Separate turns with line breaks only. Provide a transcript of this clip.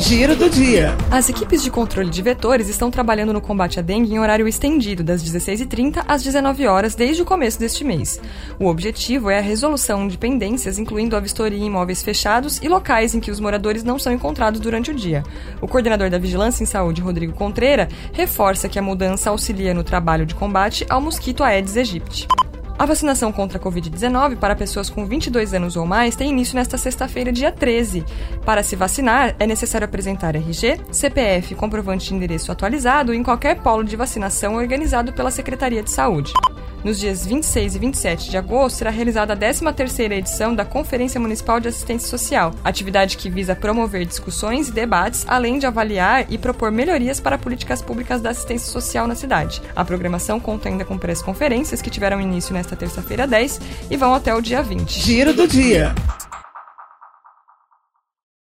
Giro do dia.
As equipes de controle de vetores estão trabalhando no combate à dengue em horário estendido, das 16h30 às 19 horas desde o começo deste mês. O objetivo é a resolução de pendências, incluindo a vistoria em imóveis fechados e locais em que os moradores não são encontrados durante o dia. O coordenador da Vigilância em Saúde, Rodrigo Contreira, reforça que a mudança auxilia no trabalho de combate ao mosquito Aedes aegypti. A vacinação contra a Covid-19 para pessoas com 22 anos ou mais tem início nesta sexta-feira, dia 13. Para se vacinar, é necessário apresentar RG, CPF comprovante de endereço atualizado em qualquer polo de vacinação organizado pela Secretaria de Saúde. Nos dias 26 e 27 de agosto será realizada a 13ª edição da Conferência Municipal de Assistência Social, atividade que visa promover discussões e debates, além de avaliar e propor melhorias para políticas públicas da assistência social na cidade. A programação conta ainda com pré-conferências que tiveram início nesta terça-feira 10 e vão até o dia 20.
Giro do dia.